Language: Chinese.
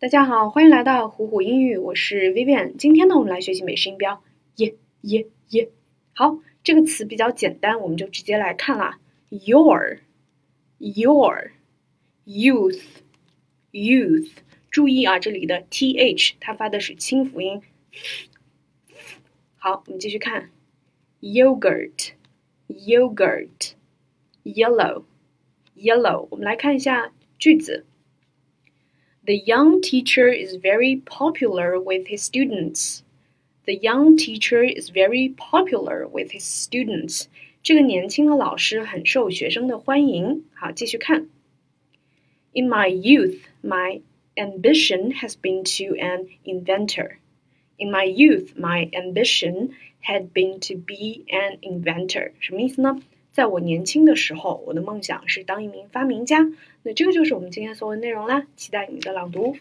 大家好，欢迎来到虎虎英语，我是 Vivian。今天呢，我们来学习美式音标，耶耶耶。好，这个词比较简单，我们就直接来看啦。Your, your, youth, youth。注意啊，这里的 th 它发的是清辅音。好，我们继续看，yogurt, yogurt, yellow, yellow。我们来看一下句子。The young teacher is very popular with his students. The young teacher is very popular with his students. 这个年轻的老师很受学生的欢迎。好，继续看。In my youth, my ambition has been to an inventor. In my youth, my ambition had been to be an inventor. 什么意思呢？ 在我年轻的时候，我的梦想是当一名发明家。那这个就是我们今天所有内容啦，期待你们的朗读。